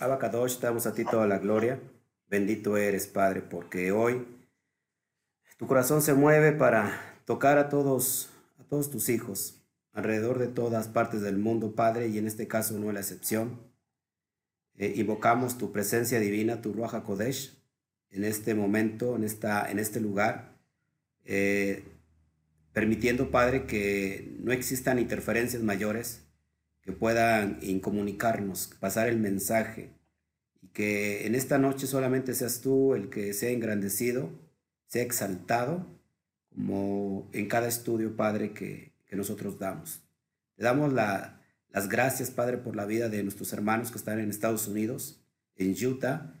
Abacadosh, damos a ti toda la gloria. Bendito eres, Padre, porque hoy tu corazón se mueve para tocar a todos, a todos tus hijos alrededor de todas partes del mundo, Padre, y en este caso no es la excepción. Eh, invocamos tu presencia divina, tu Ruach Kodesh, en este momento, en, esta, en este lugar, eh, permitiendo, Padre, que no existan interferencias mayores que puedan incomunicarnos, pasar el mensaje, y que en esta noche solamente seas tú el que sea engrandecido, sea exaltado, como en cada estudio, Padre, que, que nosotros damos. Te damos la, las gracias, Padre, por la vida de nuestros hermanos que están en Estados Unidos, en Utah,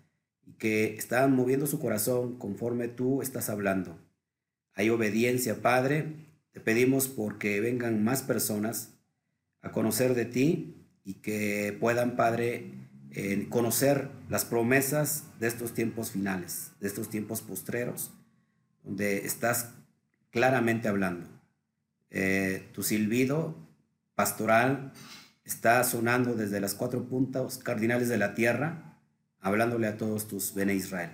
y que están moviendo su corazón conforme tú estás hablando. Hay obediencia, Padre. Te pedimos porque vengan más personas a conocer de ti y que puedan, Padre, conocer las promesas de estos tiempos finales, de estos tiempos postreros, donde estás claramente hablando. Eh, tu silbido pastoral está sonando desde las cuatro puntas cardinales de la tierra, hablándole a todos tus bene Israel.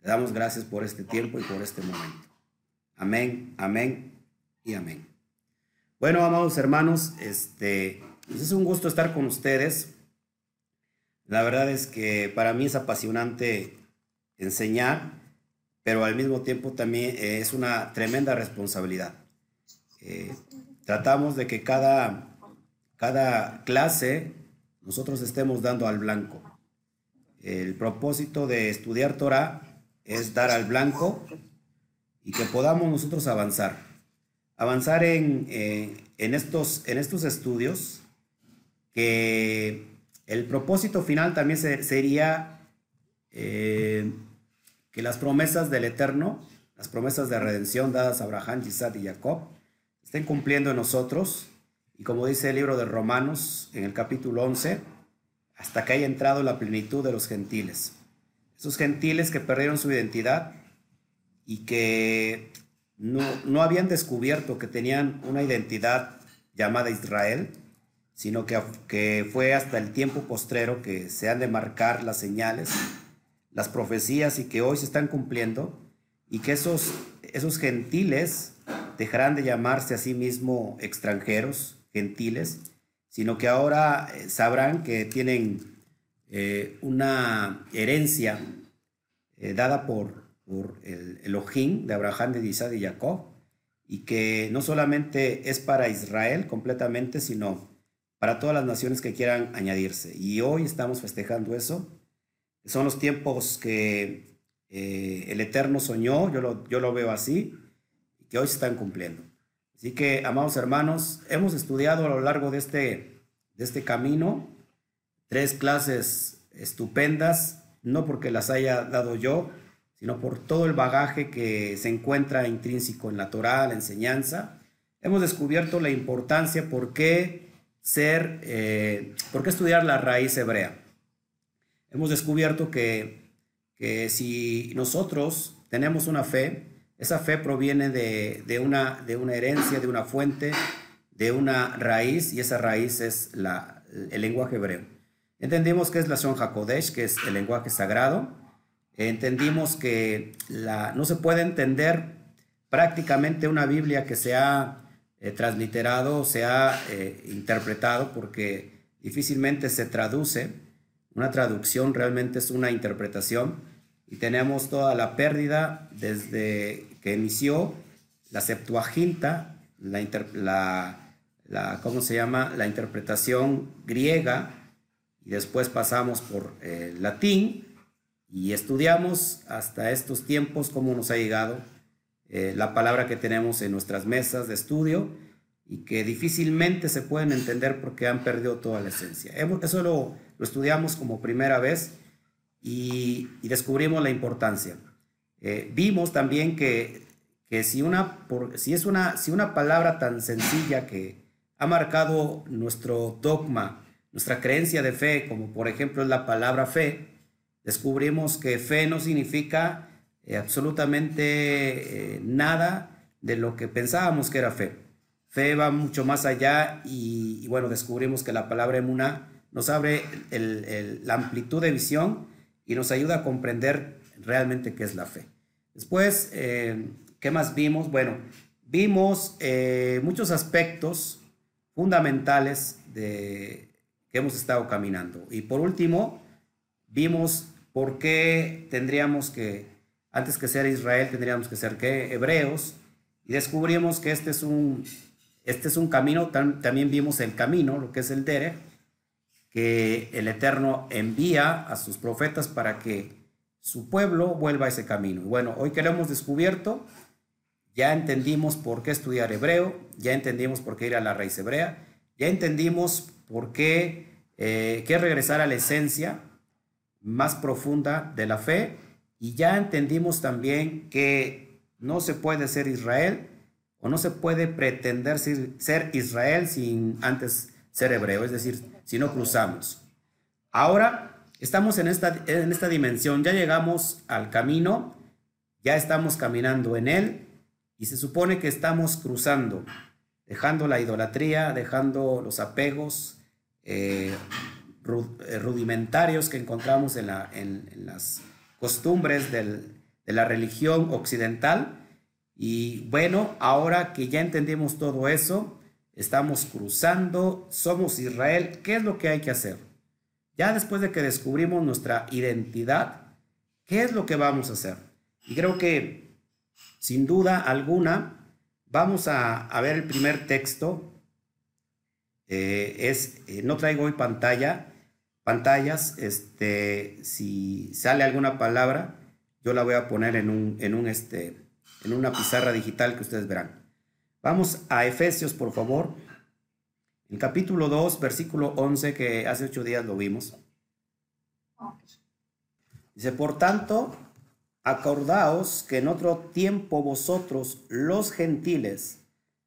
Te damos gracias por este tiempo y por este momento. Amén, amén y amén. Bueno, amados hermanos, este, pues es un gusto estar con ustedes. La verdad es que para mí es apasionante enseñar, pero al mismo tiempo también es una tremenda responsabilidad. Eh, tratamos de que cada, cada clase nosotros estemos dando al blanco. El propósito de estudiar Torah es dar al blanco y que podamos nosotros avanzar avanzar en, en, estos, en estos estudios, que el propósito final también sería eh, que las promesas del Eterno, las promesas de redención dadas a Abraham, Isaac y Jacob, estén cumpliendo en nosotros. Y como dice el libro de Romanos en el capítulo 11, hasta que haya entrado la plenitud de los gentiles. Esos gentiles que perdieron su identidad y que no, habían descubierto que tenían una identidad llamada Israel, sino que, que fue hasta el tiempo postrero que se han de marcar las señales, las profecías y que hoy se están cumpliendo, y que esos, esos gentiles dejarán de llamarse a sí mismos extranjeros, gentiles, sino que ahora eh, sabrán que tienen eh, una herencia eh, dada por, por el Elohim de Abraham, de Isaac y Jacob, y que no solamente es para Israel completamente, sino para todas las naciones que quieran añadirse. Y hoy estamos festejando eso. Son los tiempos que eh, el Eterno soñó, yo lo, yo lo veo así, y que hoy se están cumpliendo. Así que, amados hermanos, hemos estudiado a lo largo de este, de este camino tres clases estupendas, no porque las haya dado yo, sino por todo el bagaje que se encuentra intrínseco en la Torah, la enseñanza. Hemos descubierto la importancia por qué ser, eh, por qué estudiar la raíz hebrea. Hemos descubierto que, que si nosotros tenemos una fe, esa fe proviene de, una, de una herencia, de una fuente, de una raíz, y esa raíz es la, el lenguaje hebreo. Entendimos que es la Son HaKodesh, que es el lenguaje sagrado, entendimos que la, no se puede entender prácticamente una Biblia que se ha eh, transliterado, se ha eh, interpretado, porque difícilmente se traduce. Una traducción realmente es una interpretación y tenemos toda la pérdida desde que inició la Septuaginta, la, la, ¿cómo se llama? La interpretación griega y después pasamos por eh, latín y estudiamos hasta estos tiempos cómo nos ha llegado eh, la palabra que tenemos en nuestras mesas de estudio y que difícilmente se pueden entender porque han perdido toda la esencia. Eso lo, estudiamos como primera vez y, descubrimos la importancia. Eh, vimos también que, que si, una, por, si es una, si una palabra tan sencilla que ha marcado nuestro dogma, nuestra creencia de fe, como por ejemplo es la palabra fe, descubrimos que fe no significa eh, absolutamente eh, nada de lo que pensábamos que era fe. Fe va mucho más allá y, bueno, descubrimos que la palabra emuna nos abre la amplitud de visión y nos ayuda a comprender realmente qué es la fe. Después, eh, ¿qué más vimos? Bueno, vimos eh, muchos aspectos fundamentales de que hemos estado caminando. Y por último, vimos por qué tendríamos que, antes que ser Israel, tendríamos que ser ¿qué? hebreos. Y descubrimos que este es un, este es un camino, también vimos el camino, lo que es el Dere, que el Eterno envía a sus profetas para que su pueblo vuelva a ese camino. Bueno, hoy que lo hemos descubierto, ya entendimos por qué estudiar hebreo, ya entendimos por qué ir a la raíz hebrea, ya entendimos por qué, eh, qué regresar a la esencia más profunda de la fe y ya entendimos también que no se puede ser Israel o no se puede pretender ser Israel sin antes ser hebreo, es decir, si no cruzamos. Ahora estamos en esta, en esta dimensión, ya llegamos al camino, ya estamos caminando en él y se supone que estamos cruzando, dejando la idolatría, dejando los apegos eh, eh, rudimentarios que encontramos en, las costumbres de la religión occidental. Y bueno, ahora que ya entendimos todo eso, estamos cruzando, somos Israel, ¿qué es lo que hay que hacer? Ya después de que descubrimos nuestra identidad, ¿qué es lo que vamos a hacer? Y creo que sin duda alguna, vamos a, ver el primer texto. Eh, es, eh, no traigo hoy pantalla, pantallas. Este, si sale alguna palabra, yo la voy a poner en, un, en, un, este, en una pizarra digital que ustedes verán. Vamos a Efesios, por favor. El capítulo 2, versículo 11, que hace ocho días lo vimos. Dice, por tanto, Acordaos que en otro tiempo vosotros, los gentiles,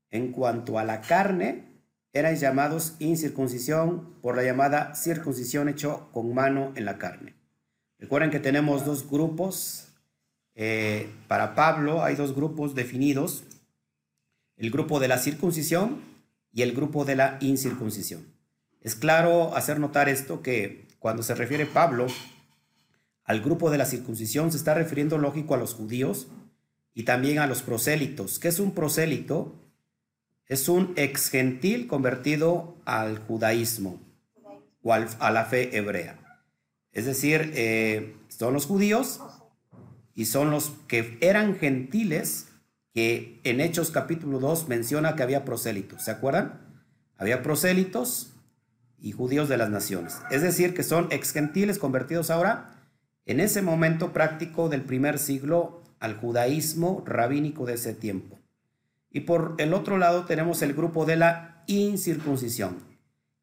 en cuanto a la carne, erais llamados incircuncisión por la llamada circuncisión hecho con mano en la carne. Recuerden que tenemos dos grupos. Eh, para Pablo hay dos grupos definidos. El grupo de la circuncisión y el grupo de la incircuncisión. Es claro hacer notar esto que cuando se refiere Pablo al grupo de la circuncisión se está refiriendo lógico a los judíos y también a los prosélitos. ¿Qué es un prosélito? Es un ex gentil convertido al judaísmo o a la fe hebrea. Es decir, eh, son los judíos y son los que eran gentiles que en Hechos capítulo 2 menciona que había prosélitos. ¿Se acuerdan? Había prosélitos y judíos de las naciones. Es decir, que son ex gentiles convertidos ahora en ese momento práctico del primer siglo al judaísmo rabínico de ese tiempo. Y por el otro lado tenemos el grupo de la incircuncisión.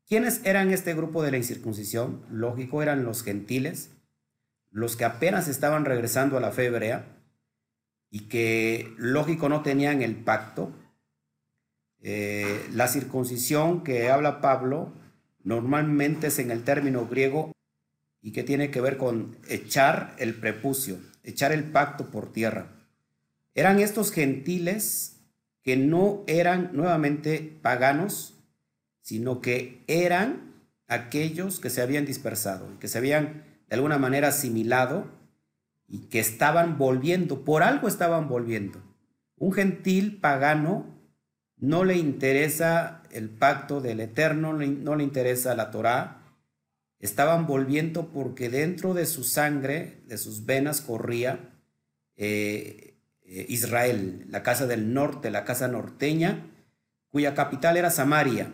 ¿Quiénes eran este grupo de la incircuncisión? Lógico, eran los gentiles, los que apenas estaban regresando a la fe hebrea y que, lógico, no tenían el pacto. Eh, la circuncisión que habla Pablo normalmente es en el término griego y que tiene que ver con echar el prepucio, echar el pacto por tierra. Eran estos gentiles que no eran nuevamente paganos, sino que eran aquellos que se habían dispersado, que se habían de alguna manera asimilado y que estaban volviendo, por algo estaban volviendo. Un gentil pagano no le interesa el pacto del Eterno, no le interesa la Torá, estaban volviendo porque dentro de su sangre, de sus venas, corría eh, eh, Israel, la casa del norte, la casa norteña, cuya capital era Samaria.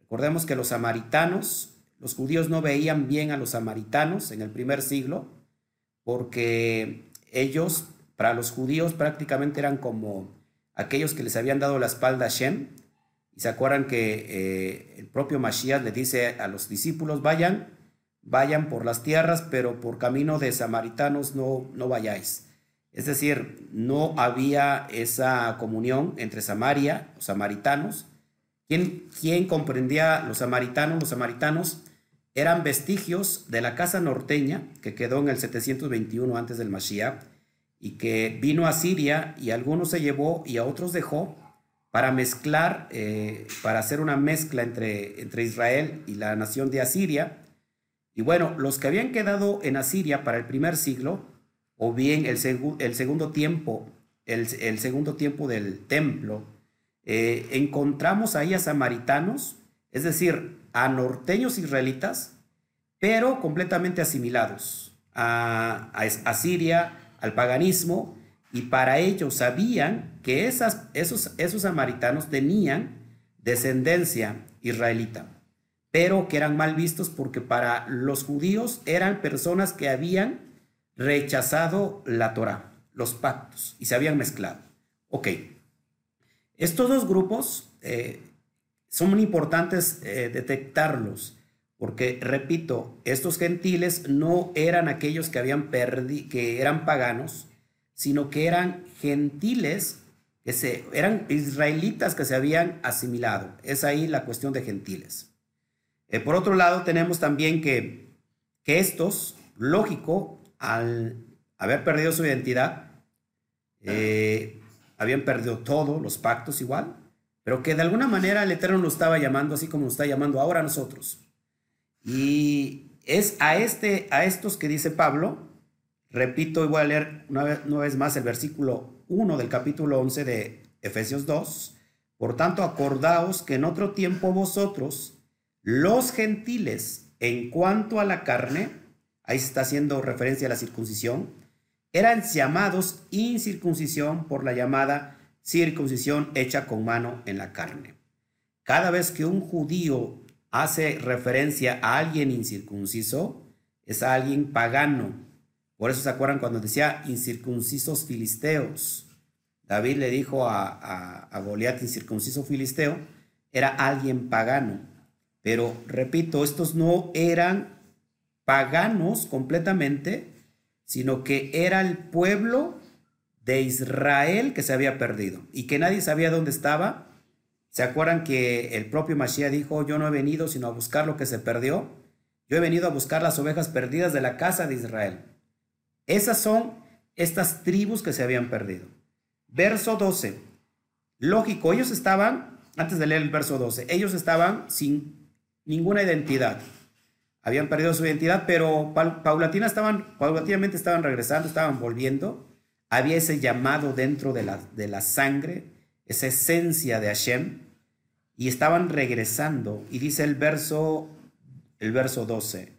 Recordemos que los samaritanos, los judíos no veían bien a los samaritanos en el primer siglo, porque ellos, para los judíos, prácticamente eran como aquellos que les habían dado la espalda a Shem, y se acuerdan que eh, el propio Mashiach le dice a los discípulos, vayan, vayan por las tierras, pero por camino de samaritanos no, no vayáis. Es decir, no había esa comunión entre Samaria, los samaritanos. ¿Quién, comprendía los samaritanos? Los samaritanos eran vestigios de la casa norteña que quedó en el 721 antes del Mashiach y que vino a Siria y algunos se llevó y a otros dejó para mezclar, eh, para hacer una mezcla entre, entre Israel y la nación de Asiria. Y bueno, los que habían quedado en Asiria para el primer siglo, o bien el, segundo tiempo, el, segundo tiempo del templo, eh, encontramos ahí a samaritanos, es decir, a norteños israelitas, pero completamente asimilados a, a, a Siria, al paganismo, y para ellos sabían que esas, esos, esos samaritanos tenían descendencia israelita, pero que eran mal vistos porque para los judíos eran personas que habían rechazado la Torah, los pactos, y se habían mezclado. Ok, estos dos grupos eh, son muy importantes eh, detectarlos, porque, repito, estos gentiles no eran aquellos que habían perdido, que eran paganos, sino que eran gentiles, que se, eran israelitas que se habían asimilado. Es ahí la cuestión de gentiles. Eh, por otro lado, tenemos también que, que estos, lógico, al haber perdido su identidad, eh, habían perdido todo, los pactos igual, pero que de alguna manera el Eterno lo estaba llamando así como nos está llamando ahora a nosotros. Y es a, este, a estos que dice Pablo, Repito y voy a leer una vez, más el versículo 1 del capítulo 11 de Efesios 2. Por tanto, acordaos que en otro tiempo vosotros, los gentiles, en cuanto a la carne, ahí se está haciendo referencia a la circuncisión, eran llamados incircuncisión por la llamada circuncisión hecha con mano en la carne. Cada vez que un judío hace referencia a alguien incircunciso, es a alguien pagano, por eso se acuerdan cuando decía incircuncisos filisteos. David le dijo a, a, Goliat incircunciso filisteo, era alguien pagano. Pero repito, estos no eran paganos completamente, sino que era el pueblo de Israel que se había perdido y que nadie sabía dónde estaba. ¿Se acuerdan que el propio Mashiach dijo, yo no he venido sino a buscar lo que se perdió? Yo he venido a buscar las ovejas perdidas de la casa de Israel. Esas son estas tribus que se habían perdido. Verso 12. Lógico, ellos estaban, antes de leer el verso 12, ellos estaban sin ninguna identidad. Habían perdido su identidad, pero paulatina estaban, paulatinamente estaban regresando, estaban volviendo. Había ese llamado dentro de la, de la sangre, esa esencia de Hashem, y estaban regresando. Y dice el verso, el verso 12,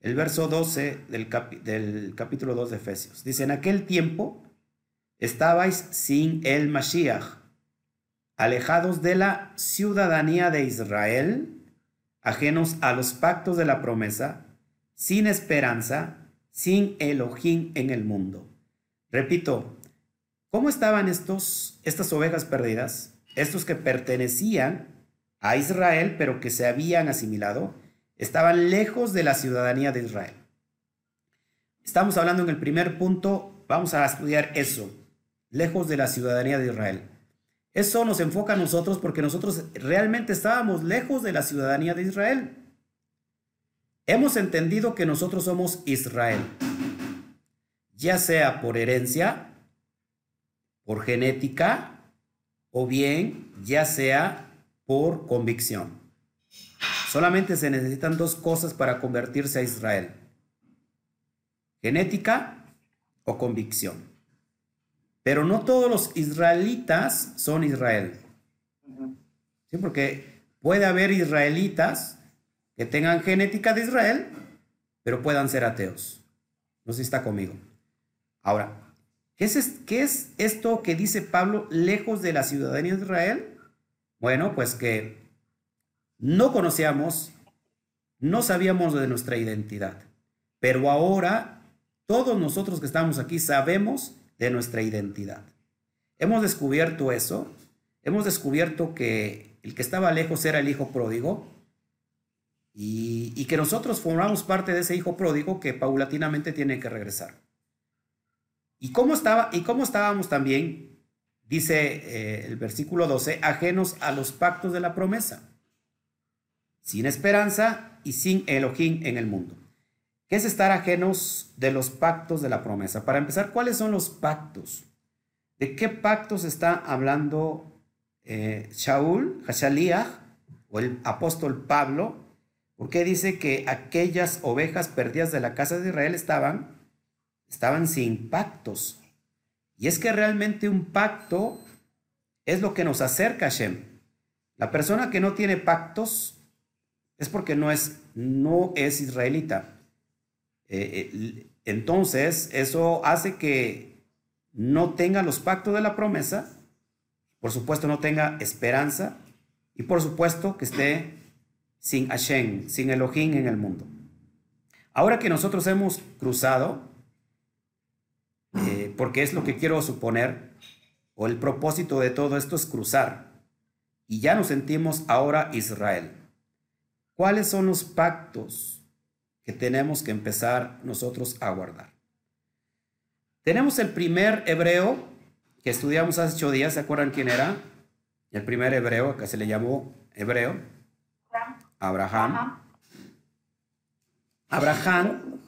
el verso 12 del, del capítulo 2 de Efesios. Dice, en aquel tiempo estabais sin el Mashiach, alejados de la ciudadanía de Israel, ajenos a los pactos de la promesa, sin esperanza, sin Elohim en el mundo. Repito, ¿cómo estaban estos, estas ovejas perdidas? Estos que pertenecían a Israel, pero que se habían asimilado estaban lejos de la ciudadanía de Israel. Estamos hablando en el primer punto, vamos a estudiar eso, lejos de la ciudadanía de Israel. Eso nos enfoca a nosotros porque nosotros realmente estábamos lejos de la ciudadanía de Israel. Hemos entendido que nosotros somos Israel, ya sea por herencia, por genética, o bien ya sea por convicción. Solamente se necesitan dos cosas para convertirse a Israel. Genética o convicción. Pero no todos los israelitas son Israel. ¿Sí? Porque puede haber israelitas que tengan genética de Israel, pero puedan ser ateos. No sé si está conmigo. Ahora, ¿qué es, ¿qué es esto que dice Pablo lejos de la ciudadanía de Israel? Bueno, pues que no conocíamos, no sabíamos de nuestra identidad, pero ahora todos nosotros que estamos aquí sabemos de nuestra identidad. Hemos descubierto eso, hemos descubierto que el que estaba lejos era el hijo pródigo y, que nosotros formamos parte de ese hijo pródigo que paulatinamente tiene que regresar. ¿Y cómo, estaba, y cómo estábamos también, dice eh, el versículo 12, ajenos a los pactos de la promesa? sin esperanza y sin Elohim en el mundo. ¿Qué es estar ajenos de los pactos de la promesa? Para empezar, ¿cuáles son los pactos? ¿De qué pactos está hablando eh, Shaul, Hashaliah, o el apóstol Pablo, porque dice que aquellas ovejas perdidas de la casa de Israel estaban, estaban sin pactos. Y es que realmente un pacto es lo que nos acerca a Shem. La persona que no tiene pactos es porque no es, no es israelita. Eh, eh, entonces, eso hace que no tenga los pactos de la promesa, por supuesto no tenga esperanza y por supuesto que esté sin Hashem, sin Elohim en el mundo. Ahora que nosotros hemos cruzado, eh, porque es lo que quiero suponer, o el propósito de todo esto es cruzar, y ya nos sentimos ahora Israel. ¿Cuáles son los pactos que tenemos que empezar nosotros a guardar? Tenemos el primer hebreo que estudiamos hace ocho días, ¿se acuerdan quién era? El primer hebreo, que se le llamó hebreo, Abraham. Abraham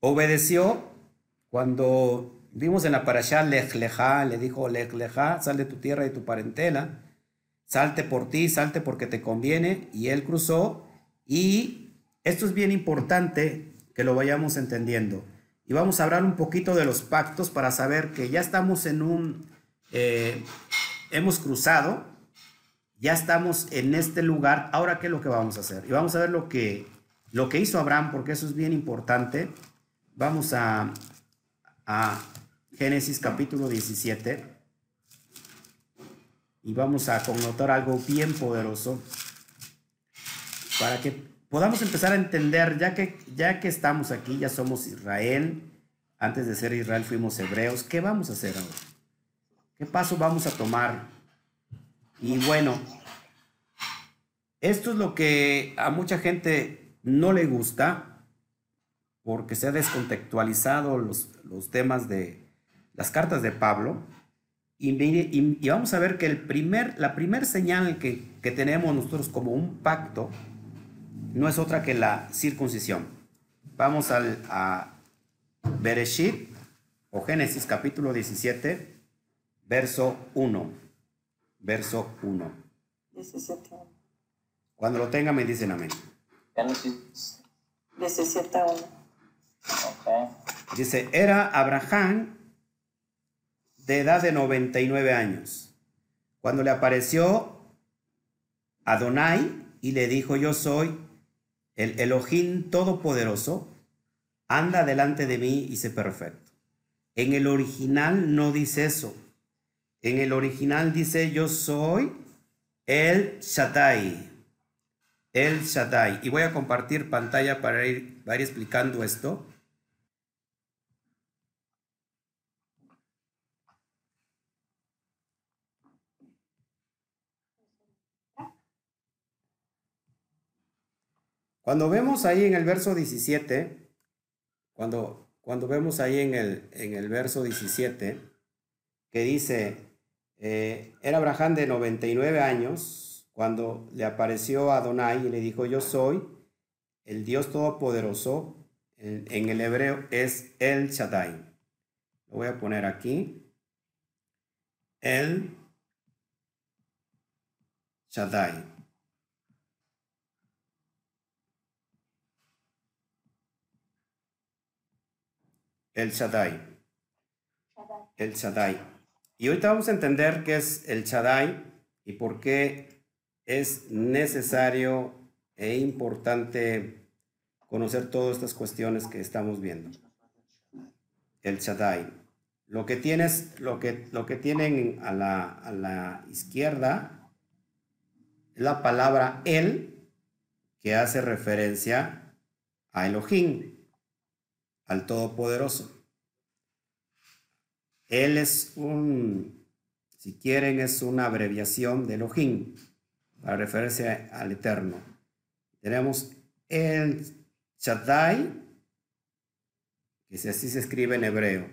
obedeció cuando vimos en la parasha Lech le dijo Lech sal de tu tierra y tu parentela salte por ti, salte porque te conviene, y él cruzó, y esto es bien importante que lo vayamos entendiendo. Y vamos a hablar un poquito de los pactos para saber que ya estamos en un, eh, hemos cruzado, ya estamos en este lugar, ahora qué es lo que vamos a hacer. Y vamos a ver lo que, lo que hizo Abraham, porque eso es bien importante. Vamos a, a Génesis capítulo 17 y vamos a connotar algo bien poderoso para que podamos empezar a entender, ya que, ya que estamos aquí, ya somos Israel, antes de ser Israel fuimos hebreos, ¿qué vamos a hacer ahora? ¿Qué paso vamos a tomar? Y bueno, esto es lo que a mucha gente no le gusta, porque se ha descontextualizado los, los temas de las cartas de Pablo, y, vamos a ver que el primer, la primera señal que, que tenemos nosotros como un pacto no es otra que la circuncisión. Vamos al, a Bereshit o Génesis capítulo 17, verso 1. Verso 1. 17. Cuando lo tenga me dicen amén. Génesis 17, 1. Okay. Dice, era Abraham de edad de 99 años, cuando le apareció Adonai y le dijo, yo soy el Elohim Todopoderoso, anda delante de mí y sé perfecto. En el original no dice eso. En el original dice, yo soy el Shaddai. El Shaddai. Y voy a compartir pantalla para para ir explicando esto. Cuando vemos ahí en el verso 17, cuando, cuando vemos ahí en el, en el verso 17, que dice, eh, era Abraham de 99 años, cuando le apareció a Adonai y le dijo, yo soy el Dios Todopoderoso, en, en el hebreo es El Shaddai. Lo voy a poner aquí. El Shaddai. El Shaddai. El Shaddai. Y ahorita vamos a entender qué es el Shaddai y por qué es necesario e importante conocer todas estas cuestiones que estamos viendo. El Shaddai. Lo que tienes, lo que, lo que tienen a la, a la izquierda es la palabra el, que hace referencia a Elohim al Todopoderoso. Él es un, si quieren, es una abreviación de Elohim, para referirse al Eterno. Tenemos el Shaddai, que así se escribe en hebreo,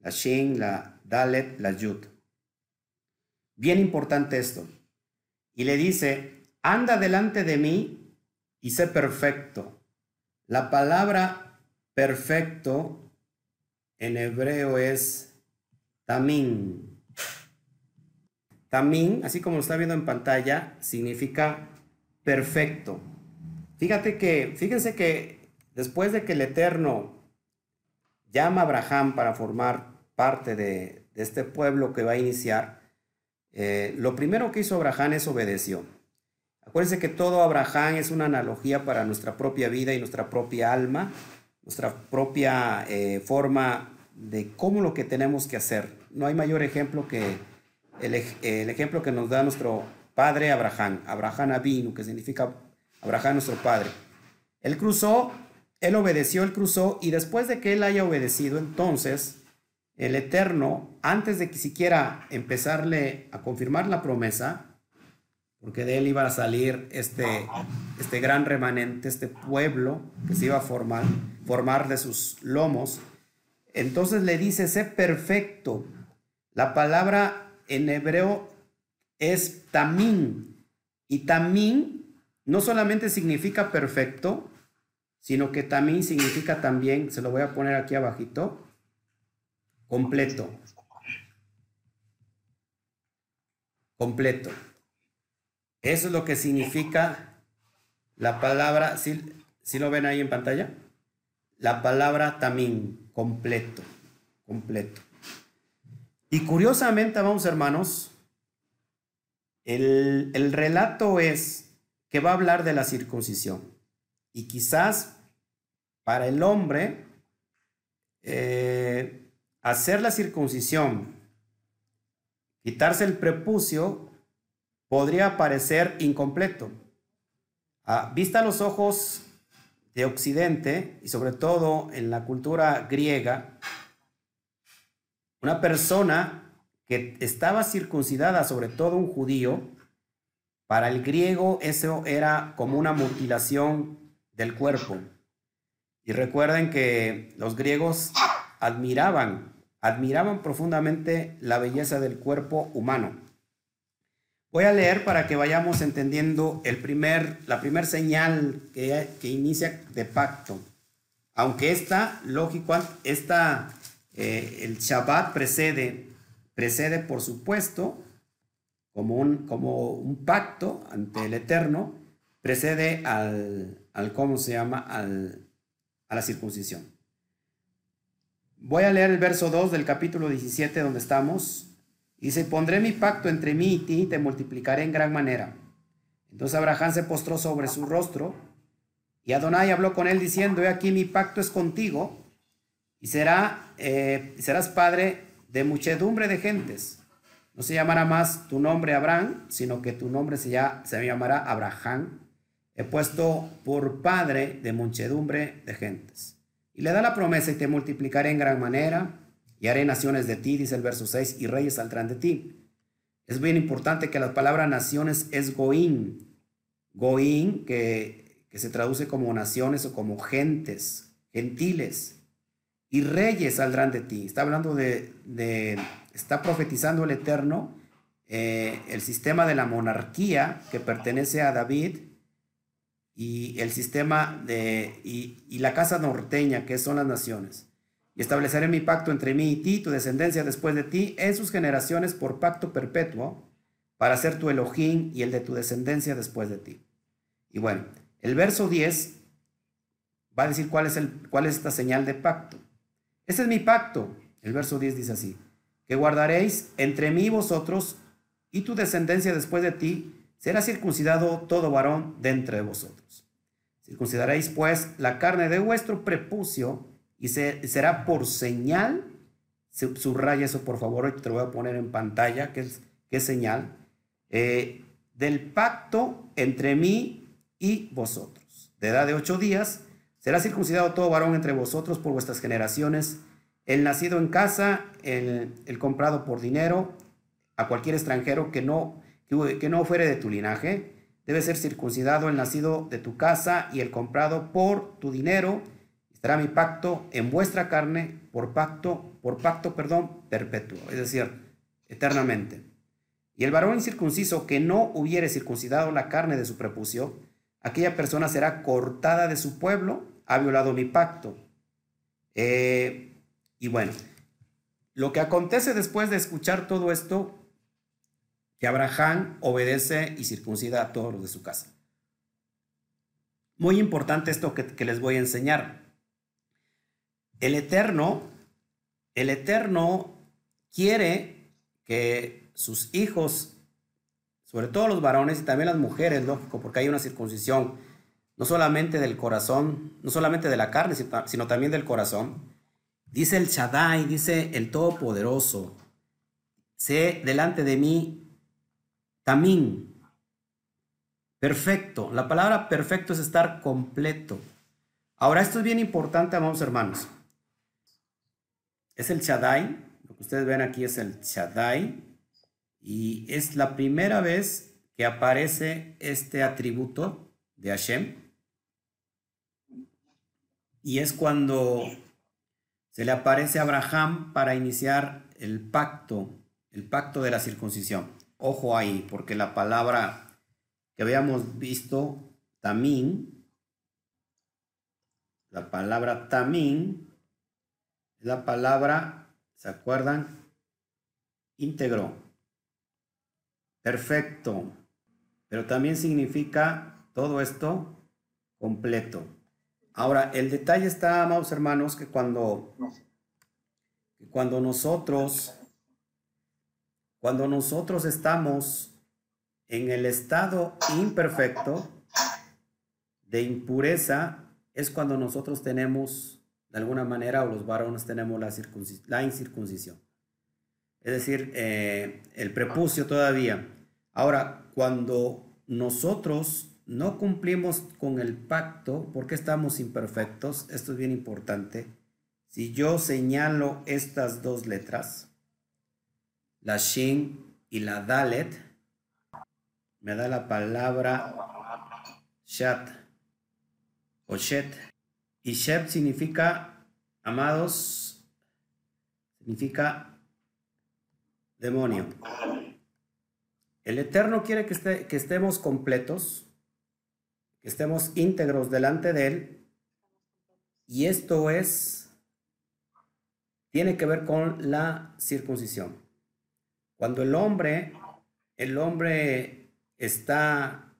la Shin, la Dalet, la Yud. Bien importante esto. Y le dice, anda delante de mí y sé perfecto. La palabra perfecto en hebreo es tamín. también, así como lo está viendo en pantalla, significa perfecto. Fíjate que, fíjense que después de que el Eterno llama a Abraham para formar parte de, este pueblo que va a iniciar, eh, lo primero que hizo Abraham es obedeció. Acuérdense que todo Abraham es una analogía para nuestra propia vida y nuestra propia alma, nuestra propia eh, forma de cómo lo que tenemos que hacer. No hay mayor ejemplo que el, ejemplo que nos da nuestro padre Abraham, Abraham Avinu, que significa Abraham nuestro padre. Él cruzó, él obedeció, él cruzó, y después de que él haya obedecido, entonces el Eterno, antes de que siquiera empezarle a confirmar la promesa, porque de él iba a salir este, este gran remanente, este pueblo que se iba a formar, formar de sus lomos, entonces le dice, sé perfecto. La palabra en hebreo es tamín. Y tamín no solamente significa perfecto, sino que tamín significa también, se lo voy a poner aquí abajito, completo. Completo. Eso es lo que significa la palabra, si, si lo ven ahí en pantalla, la palabra tamín, completo, completo. Y curiosamente, vamos hermanos, el, relato es que va a hablar de la circuncisión. Y quizás para el hombre, eh, hacer la circuncisión, quitarse el prepucio, podría parecer incompleto. A ah, vista los ojos de Occidente y sobre todo en la cultura griega, una persona que estaba circuncidada, sobre todo un judío, para el griego eso era como una mutilación del cuerpo. Y recuerden que los griegos admiraban, admiraban profundamente la belleza del cuerpo humano. Voy a leer para que vayamos entendiendo primer, la primera señal que, que inicia de pacto. Aunque esta, lógico, esta eh, el Shabbat precede, precede por supuesto, como un, como un pacto ante el Eterno, precede al, al ¿cómo se llama?, al, a la circuncisión. Voy a leer el verso 2 del capítulo 17 donde estamos. Dice, pondré mi pacto entre mí y ti y te multiplicaré en gran manera. Entonces Abraham se postró sobre su rostro y Adonai habló con él diciendo, he aquí mi pacto es contigo y será, eh, serás padre de muchedumbre de gentes. No se llamará más tu nombre Abraham, sino que tu nombre se, ya, se llamará Abraham. He puesto por padre de muchedumbre de gentes. Y le da la promesa y te multiplicaré en gran manera y haré naciones de ti, dice el verso 6, y reyes saldrán de ti. Es bien importante que la palabra naciones es goín. Goín, que, que se traduce como naciones o como gentes, gentiles y reyes saldrán de ti. Está hablando de, está profetizando el Eterno eh, el sistema de la monarquía que pertenece a David y el sistema de, y, y la casa norteña que son las naciones. Y estableceré mi pacto entre mí y ti, tu descendencia después de ti, en sus generaciones por pacto perpetuo, para ser tu Elohim y el de tu descendencia después de ti. Y bueno, el verso 10 va a decir cuál es, el, esta señal de pacto. Ese es mi pacto. El verso 10 dice así, que guardaréis entre mí vosotros y tu descendencia después de ti, será circuncidado todo varón de entre vosotros. Circuncidaréis pues la carne de vuestro prepucio y será por señal, subraya eso por favor, te lo voy a poner en pantalla, que es, qué señal, eh, del pacto entre mí y vosotros. De edad de ocho días, Será circuncidado todo varón entre vosotros por vuestras generaciones, el nacido en casa, el, comprado por dinero, a cualquier extranjero que no, que, no fuere de tu linaje. Debe ser circuncidado el nacido de tu casa y el comprado por tu dinero. Estará mi pacto en vuestra carne por pacto, por pacto, perdón, perpetuo, es decir, eternamente. Y el varón incircunciso que no hubiere circuncidado la carne de su prepucio, aquella persona será cortada de su pueblo ha violado mi pacto. Eh, y bueno, lo que acontece después de escuchar todo esto, que Abraham obedece y circuncida a todos los de su casa. Muy importante esto que les voy a enseñar. El Eterno, el Eterno quiere que sus hijos, sobre todo los varones y también las mujeres, lógico, porque hay una circuncisión, no solamente del corazón, no solamente de la carne, sino también del corazón. Dice el Shaddai, dice el Todopoderoso, sé delante de mí también perfecto. La palabra perfecto es estar completo. Ahora, esto es bien importante, amados hermanos. Es el Shaddai, lo que ustedes ven aquí es el Shaddai, y es la primera vez que aparece este atributo de Hashem. Y es cuando se le aparece a Abraham para iniciar el pacto, el pacto de la circuncisión. Ojo ahí, porque la palabra que habíamos visto, tamín, la palabra tamín, la palabra, ¿se acuerdan? Íntegro, perfecto, pero también significa todo esto completo. Ahora, el detalle está, amados hermanos, que cuando, que cuando nosotros cuando nosotros estamos en el estado imperfecto de impureza, es cuando nosotros tenemos, de alguna manera, o los varones tenemos la, incircuncisión. Es decir, eh, el prepucio todavía. Ahora, cuando nosotros no cumplimos con el pacto, porque estamos imperfectos, esto es bien importante. Si yo señalo estas dos letras, la Shin y la Dalet, me da la palabra Shat o Shet. Y Shet significa, amados, significa demonio. El Eterno quiere que, que estemos completos, que estemos íntegros delante de Él. Y esto es, tiene que ver con la circuncisión. Cuando el hombre, el hombre está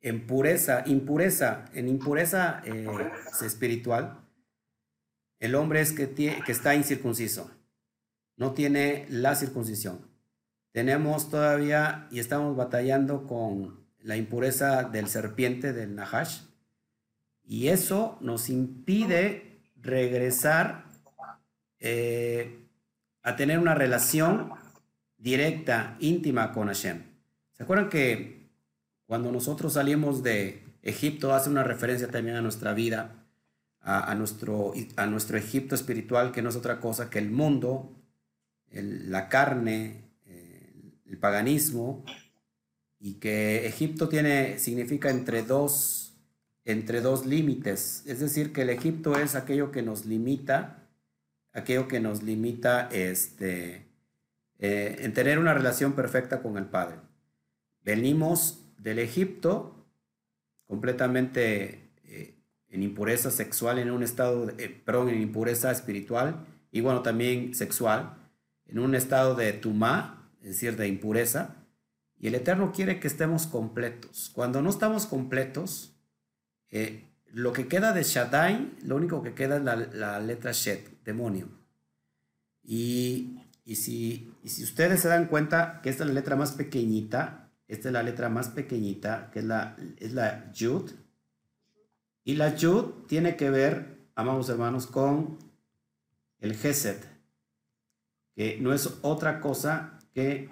en pureza, impureza, en impureza eh, espiritual, el hombre es que, que está incircunciso, no tiene la circuncisión. Tenemos todavía y estamos batallando con la impureza del serpiente, del Nahash, y eso nos impide regresar eh, a tener una relación directa, íntima con Hashem. ¿Se acuerdan que cuando nosotros salimos de Egipto hace una referencia también a nuestra vida, a, nuestro, a nuestro Egipto espiritual, que no es otra cosa que el mundo, la carne, el paganismo, y que Egipto tiene, significa entre dos, entre dos límites. Es decir, que el Egipto es aquello que nos limita, aquello que nos limita este, eh, en tener una relación perfecta con el Padre. Venimos del Egipto completamente eh, en impureza sexual, en un estado, de, eh, perdón, en impureza espiritual y bueno, también sexual, en un estado de tumá, es decir, de impureza. Y el Eterno quiere que estemos completos. Cuando no estamos completos, lo que queda de Shaddai, lo único que queda es la, la letra Shet, demonio. Y y si, si ustedes se dan cuenta que esta es la letra más pequeñita, esta es la letra más pequeñita, que es la, es la Yud. Y la Yud tiene que ver, amados hermanos, con el Geset, que no es otra cosa que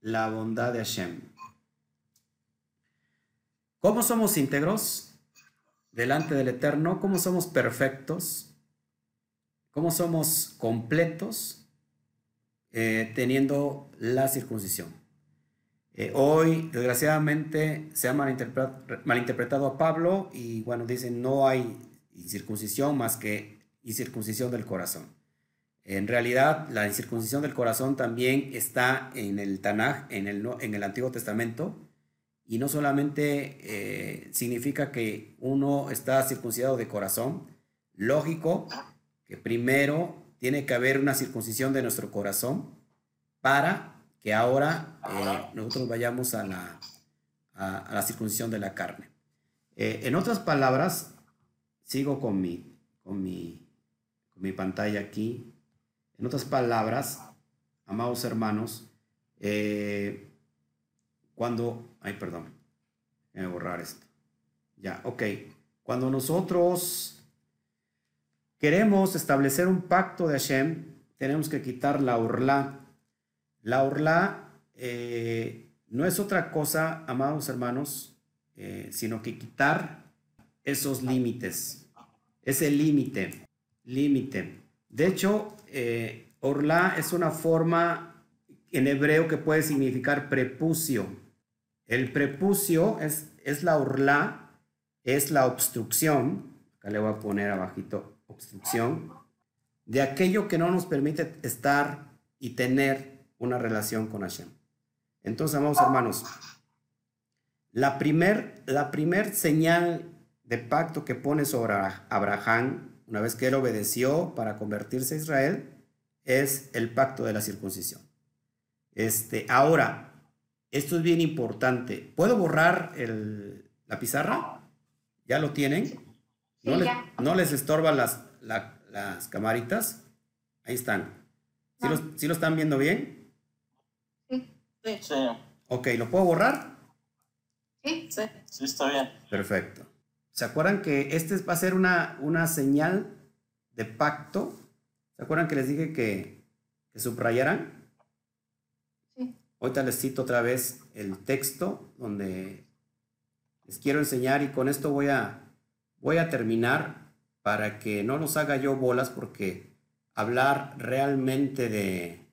la bondad de Hashem. ¿Cómo somos íntegros delante del Eterno? ¿Cómo somos perfectos? ¿Cómo somos completos? Eh, teniendo la circuncisión. Eh, hoy, desgraciadamente, se ha malinterpretado, a Pablo y, bueno, dicen no hay incircuncisión más que incircuncisión del corazón. En realidad, la incircuncisión del corazón también está en el Tanaj, en el, en el Antiguo Testamento, y no solamente eh, significa que uno está circuncidado de corazón, lógico que primero tiene que haber una circuncisión de nuestro corazón para que ahora eh, nosotros vayamos a la, a, la, circuncisión de la carne. Eh, en otras palabras, sigo con mi, con, mi, pantalla aquí. En otras palabras, amados hermanos, eh, cuando, ay, perdón, voy a borrar esto. Ya, ok. Cuando nosotros queremos establecer un pacto de Hashem, tenemos que quitar la orla. La orla eh, no es otra cosa, amados hermanos, eh, sino que quitar esos límites, ese límite, límite. De hecho, eh, orla es una forma en hebreo que puede significar prepucio. El prepucio es, es la orla, es la obstrucción. Acá le voy a poner abajito obstrucción de aquello que no nos permite estar y tener una relación con Hashem. Entonces, amados hermanos, la primer, la primer señal de pacto que pone sobre Abraham, una vez que él obedeció para convertirse a Israel, es el pacto de la circuncisión. Este, ahora, esto es bien importante. ¿Puedo borrar la pizarra? ¿Ya lo tienen? ¿No, les, ¿no les estorban las, las camaritas? Ahí están. ¿Sí, lo están viendo bien? Sí. Sí. Ok, ¿lo puedo borrar? Sí. Sí, sí está bien. Perfecto. ¿Se acuerdan que este va a ser una, una señal de pacto? ¿Se acuerdan que les dije que, que subrayaran? Sí. Ahorita les cito otra vez el texto donde les quiero enseñar y con esto voy a, voy a terminar para que no nos haga yo bolas porque hablar realmente de,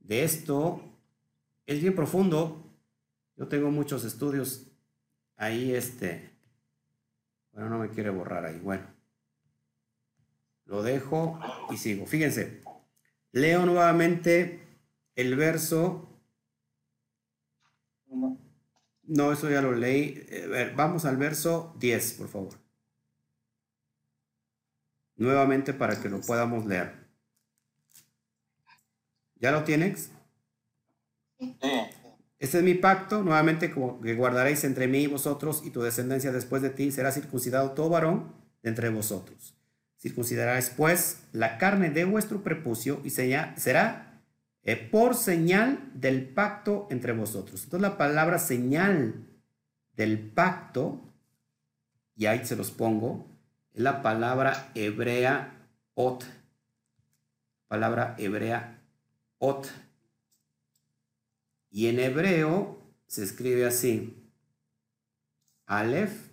de esto es bien profundo. Yo tengo muchos estudios ahí, este, bueno, no me quiere borrar ahí, bueno. Lo dejo y sigo. Fíjense, leo nuevamente el verso. No, eso ya lo leí. Vamos al verso 10, por favor nuevamente para que lo podamos leer. ¿Ya lo tienes? Este es mi pacto, nuevamente que guardaréis entre mí y vosotros y tu descendencia después de ti, será circuncidado todo varón de entre vosotros. Circuncidaráis pues la carne de vuestro prepucio y será eh, por señal del pacto entre vosotros. Entonces la palabra señal del pacto, y ahí se los pongo, es la palabra hebrea ot. Palabra hebrea ot. Y en hebreo se escribe así. Aleph.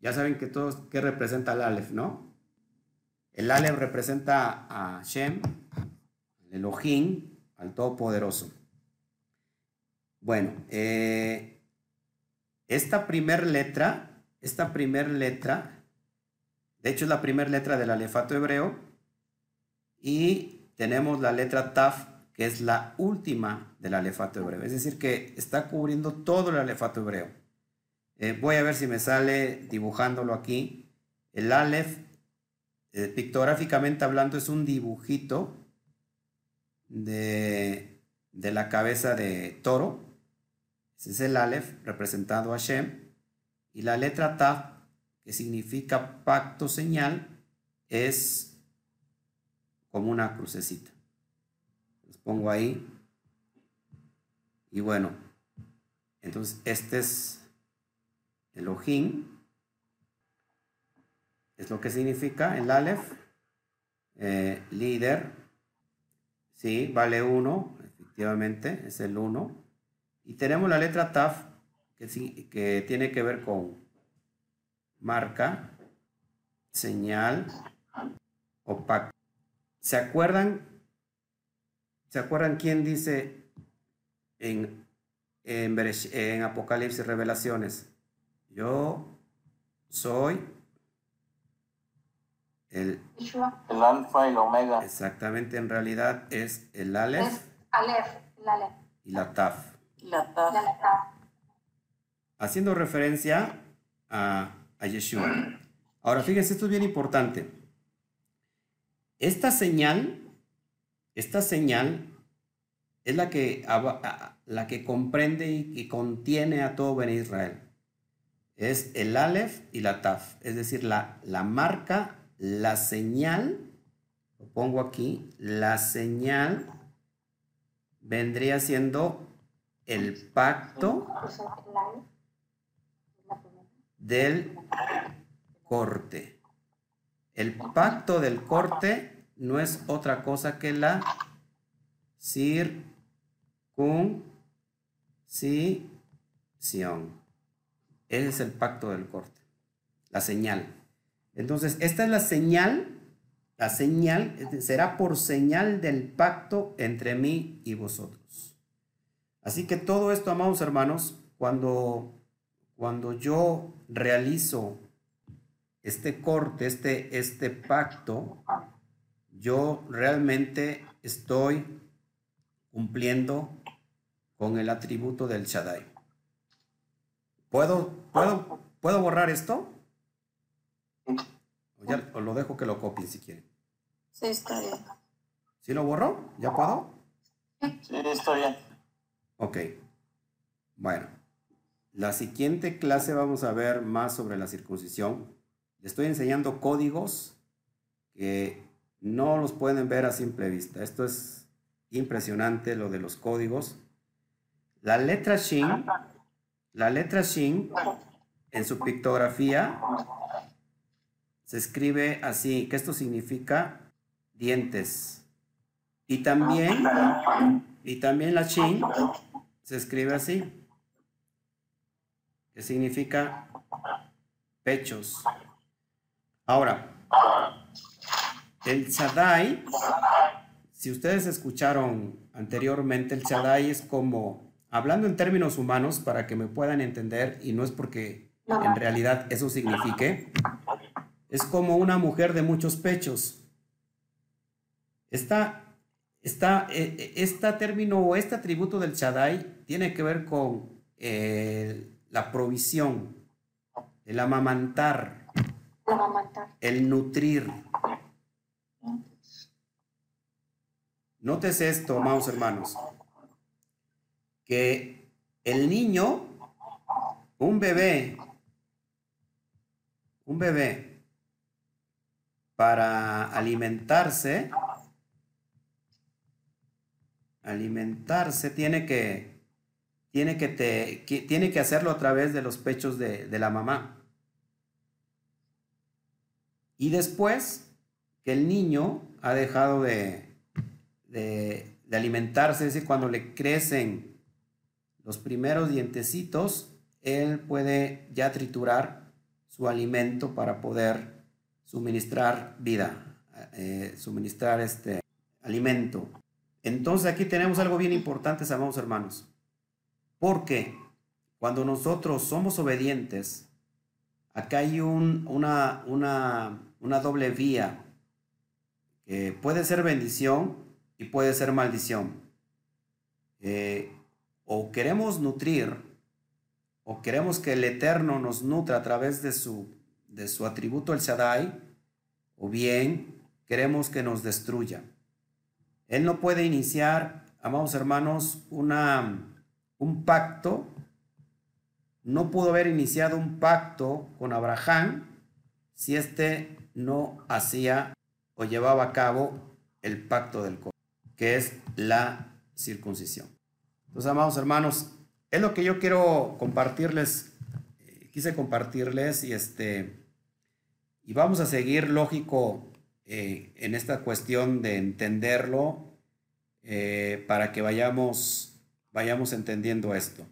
Ya saben que todos, ¿qué representa el Aleph, no? El Aleph representa a Shem, el Elohim, al Todopoderoso. Bueno, eh, esta primer letra, esta primer letra de hecho, es la primera letra del alefato hebreo. Y tenemos la letra Taf, que es la última del alefato hebreo. Es decir, que está cubriendo todo el alefato hebreo. Eh, voy a ver si me sale dibujándolo aquí. El Aleph, eh, pictográficamente hablando, es un dibujito de, de, la cabeza de toro. Ese es el Aleph representado a Shem. Y la letra Taf que significa pacto señal, es como una crucecita. Pongo ahí. Y bueno, entonces este es el ojín. Es lo que significa el Aleph. Eh, líder. Sí, vale uno, efectivamente, es el uno. Y tenemos la letra Taf, que, que tiene que ver con marca, señal o pacto. ¿Se acuerdan? ¿Se acuerdan quién dice en, en, en Apocalipsis Revelaciones? Yo soy el, el alfa y el omega. Exactamente, en realidad es el Aleph, es Aleph, el Aleph. y la Taf. La Taf. La taf. Haciendo referencia a a Yeshua. Ahora, fíjense, esto es bien importante. Esta señal, esta señal es la que, la que comprende y contiene a todo Ben Israel. Es el Aleph y la Taf, es decir, la, la marca, la señal, lo pongo aquí, la señal vendría siendo el pacto del corte. El pacto del corte no es otra cosa que la circuncisión. Ese es el pacto del corte, la señal. Entonces, esta es la señal, la señal será por señal del pacto entre mí y vosotros. Así que todo esto, amados hermanos, cuando, cuando yo realizo este corte, este, este pacto, yo realmente estoy cumpliendo con el atributo del Shaddai. ¿Puedo, puedo, ¿puedo borrar esto? O, ya, lo dejo que lo copien si quieren. Sí, está bien. ¿Sí lo borro? ¿Ya puedo? Sí, está bien. Ok. Bueno, la siguiente clase vamos a ver más sobre la circuncisión. Les estoy enseñando códigos que no los pueden ver a simple vista. Esto es impresionante, lo de los códigos. La letra Shin la letra Shin en su pictografía se escribe así, que esto significa dientes. Y también, y también la Shin se escribe así, que significa pechos. Ahora, el Shaddai, si ustedes escucharon anteriormente, el Shaddai es como hablando en términos humanos para que me puedan entender, y no es porque en realidad eso signifique, es como una mujer de muchos pechos. Esta, esta, este término o este atributo del Shaddai tiene que ver con eh, la provisión, el amamantar, el nutrir. Nótese esto, amados hermanos que el niño, un bebé, un bebé, para alimentarse, alimentarse tiene que, tiene que, te, tiene que hacerlo a través de los pechos de, la mamá. Y después que el niño ha dejado de, de, alimentarse, es decir, cuando le crecen los primeros dientecitos, él puede ya triturar su alimento para poder suministrar vida, eh, suministrar este alimento. Entonces aquí tenemos algo bien importante, amados hermanos. Porque cuando nosotros somos obedientes, acá hay una, una, doble vía que puede ser bendición y puede ser maldición. Eh, o queremos nutrir, o queremos que el Eterno nos nutra a través de su, de su atributo el Shaddai, o bien queremos que nos destruya. Él no puede iniciar, amados hermanos, una, un pacto, no pudo haber iniciado un pacto con Abraham si éste no hacía o llevaba a cabo el pacto del que es la circuncisión. Entonces, amados hermanos, es lo que yo quiero compartirles, eh, quise compartirles y este, y vamos a seguir lógico eh, en esta cuestión de entenderlo eh, para que vayamos, vayamos entendiendo esto,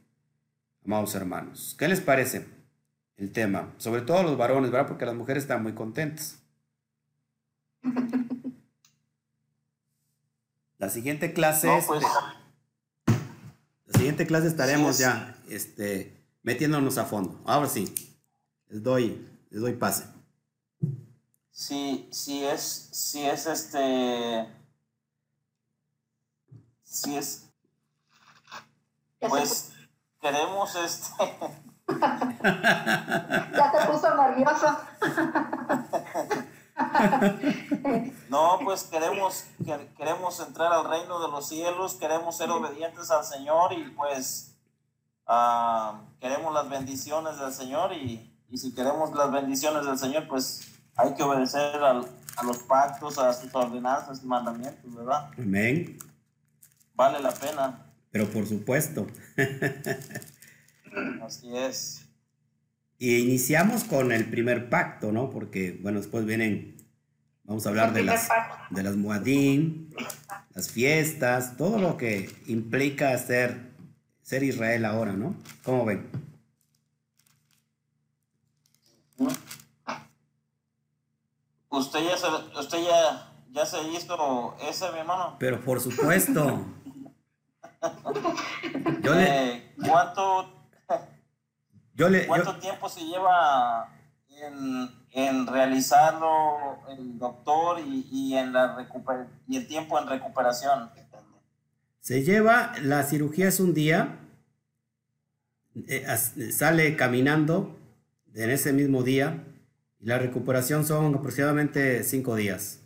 amados hermanos. ¿Qué les parece el tema? Sobre todo los varones, ¿verdad? Porque las mujeres están muy contentas. La siguiente clase es... Pues, la siguiente clase estaremos ya este, metiéndonos a fondo. Ahora sí, les doy, les doy pase. Sí, sí es, sí es este, sí es, pues queremos este. ya te puso nervioso. No, pues queremos, que- queremos entrar al reino de los cielos, queremos ser obedientes al Señor y pues ah, queremos las bendiciones del Señor y, y si queremos las bendiciones del Señor, pues hay que obedecer al- a los pactos, a sus ordenanzas y mandamientos, ¿verdad? Amén. Vale la pena, Pero por supuesto. así es. Y iniciamos con el primer pacto, ¿no? Porque, bueno, después vienen, vamos a hablar de las, de las Muadín, las fiestas, todo lo que implica ser, ser Israel ahora, ¿no? ¿Cómo ven? ¿Usted ya se, usted ya, ya se hizo ese, mi hermano? Pero por supuesto. Yo le, Eh, ¿Cuánto yo le, yo- ¿Cuánto tiempo se lleva en, en realizarlo el doctor y, y en la recuper- y el tiempo en recuperación? se lleva, la cirugía es un día, eh, sale caminando en ese mismo día, y la recuperación son aproximadamente cinco días,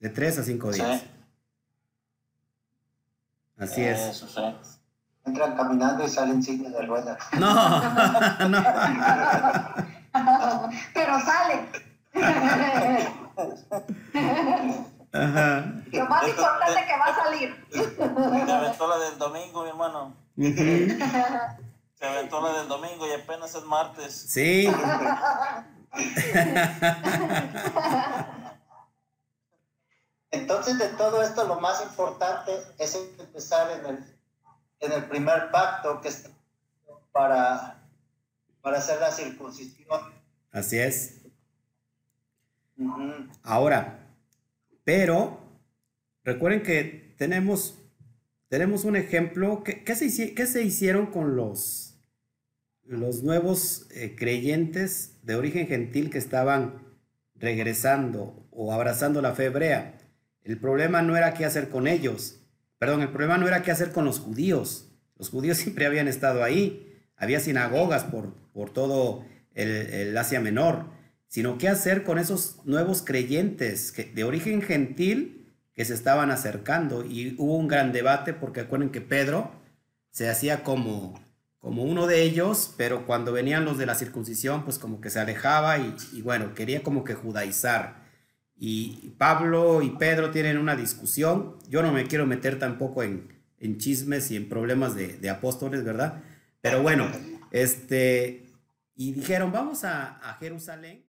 de tres a cinco días. Sí, Así es. Eso sí. Entran caminando y salen silla de ruedas. No, no. Pero sale. Ajá. Lo más importante es que va a salir. Se aventó la del domingo, mi hermano. Se aventó la del domingo y apenas es martes. Sí, Entonces, de todo esto, lo más importante es empezar en el, en el primer pacto, que es para, para hacer la circuncisión. así es. Ahora, pero recuerden que tenemos, tenemos un ejemplo. ¿Qué, qué se, hici- qué se hicieron con los, los nuevos eh, creyentes de origen gentil que estaban regresando o abrazando la fe hebrea? El problema no era qué hacer con ellos. Perdón, el problema no era qué hacer con los judíos. Los judíos siempre habían estado ahí. Había sinagogas por, por todo el, el Asia Menor. Sino qué hacer con esos nuevos creyentes de origen gentil que se estaban acercando. Y hubo un gran debate porque acuerden que Pedro se hacía como, como uno de ellos, pero cuando venían los de la circuncisión, pues como que se alejaba y, y bueno, quería como que judaizar. Y Pablo y Pedro tienen una discusión. Yo no me quiero meter tampoco en, en chismes y en problemas de, apóstoles, ¿verdad? Pero bueno, este, y dijeron, vamos a Jerusalén.